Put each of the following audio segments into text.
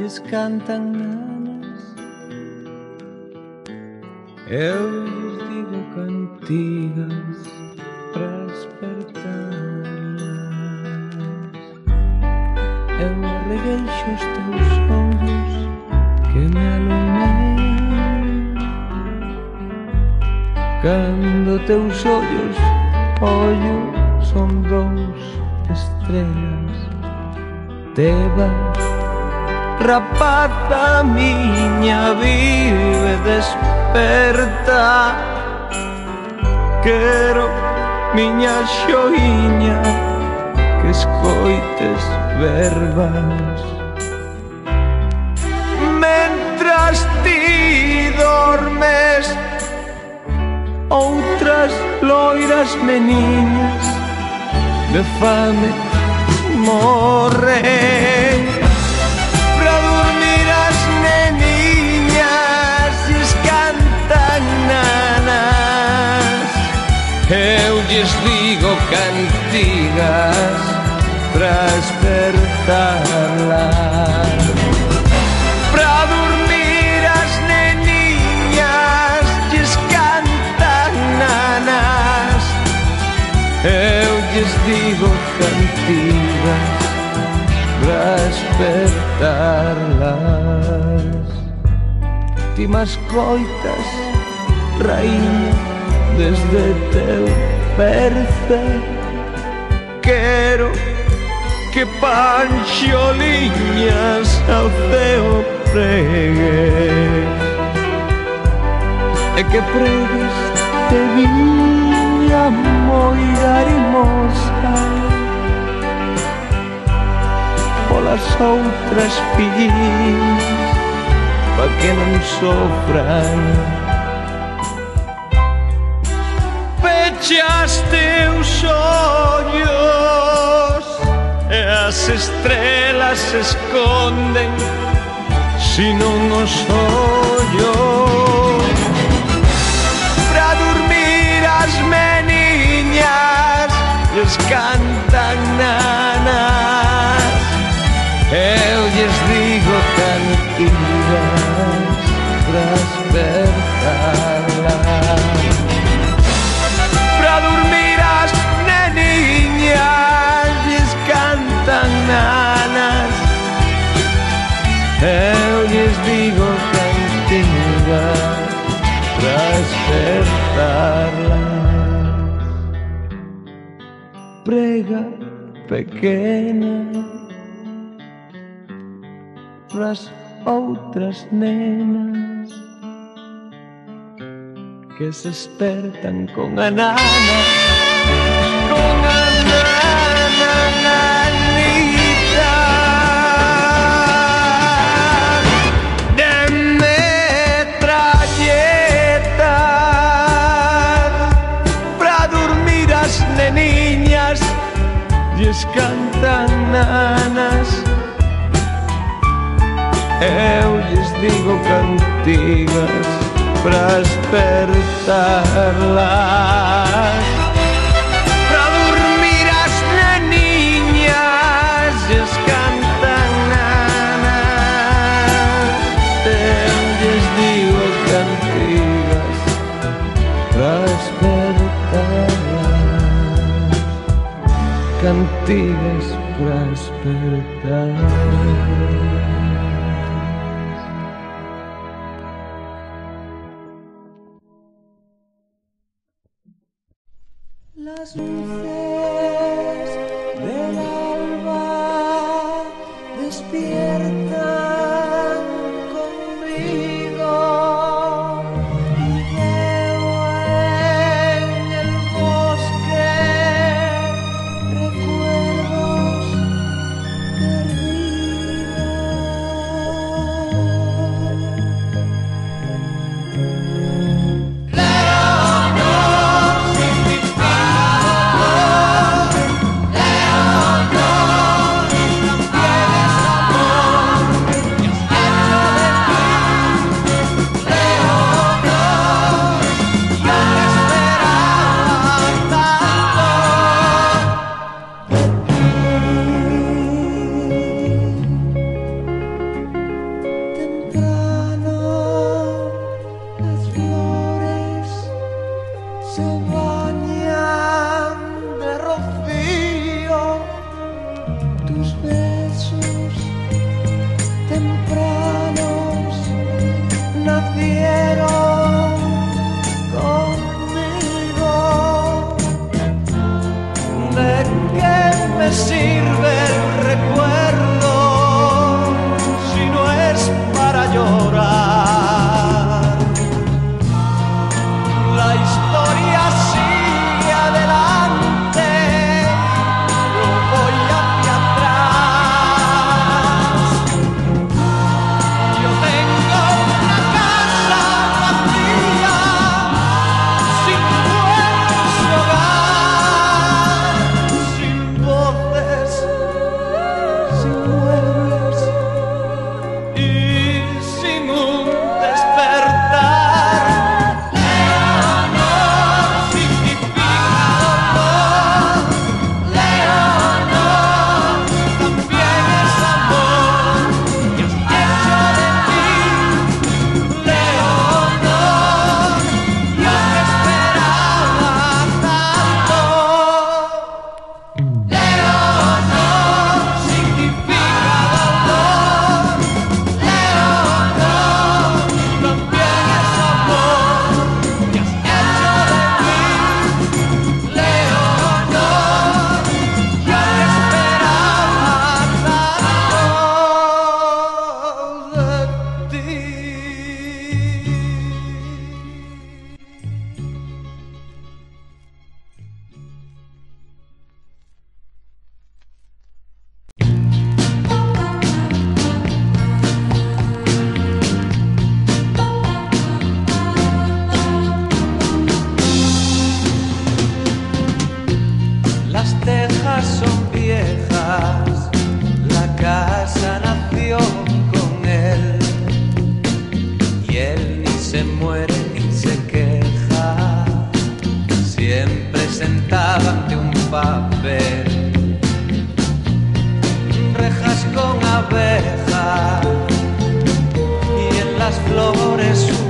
ellos cantan nanas. Ellos digo cantigas despertadas. Eu arregueixo os teus ollos que me alumei Cando teus ollos ollo son dous estrelas Te vas Rapaza miña vive desperta. Quero miña xoiña que escoites verbas. Mentras ti dormes Outras loiras meniñas de fame morren. despertarla. Pra dormir as neniñas lles cantan nanas. Eu lles digo cantigas para despertarlas. Ti mascoitas, raíña, desde teu perce. Quero que panxoliñas ao ceo pregues E que pregues te viña moi garimosa Polas outras fillas Pa que non sofran. Pechaste os ollos las estrellas se esconden si no nos oyo. Para dormir las meninas les cantan pequena Pras outras nenas Que se espertan con a nana eu lles digo cantigas para despertarlas para dormir as naniñas lles cantan nana eu lles digo cantigas para despertarlas cantigas para despertarlas las flores.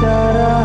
cara